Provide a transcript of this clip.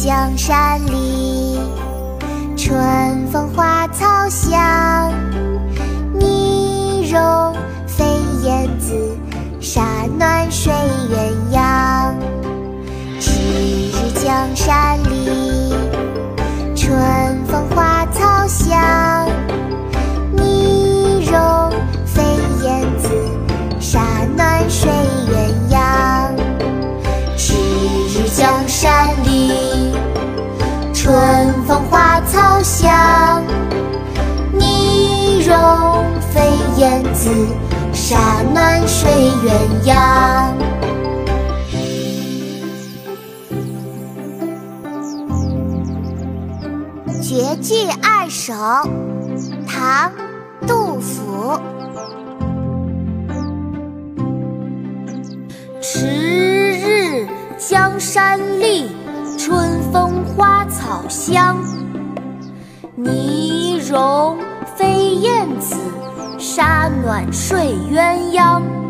江山里，春风花草香。泥融飞燕子，沙暖睡鸳鸯。迟日江山燕子，沙暖睡鸳鸯。《绝句二首》唐·杜甫。迟日江山丽，春风花草香。泥融飞燕子，沙暖睡鸳鸯。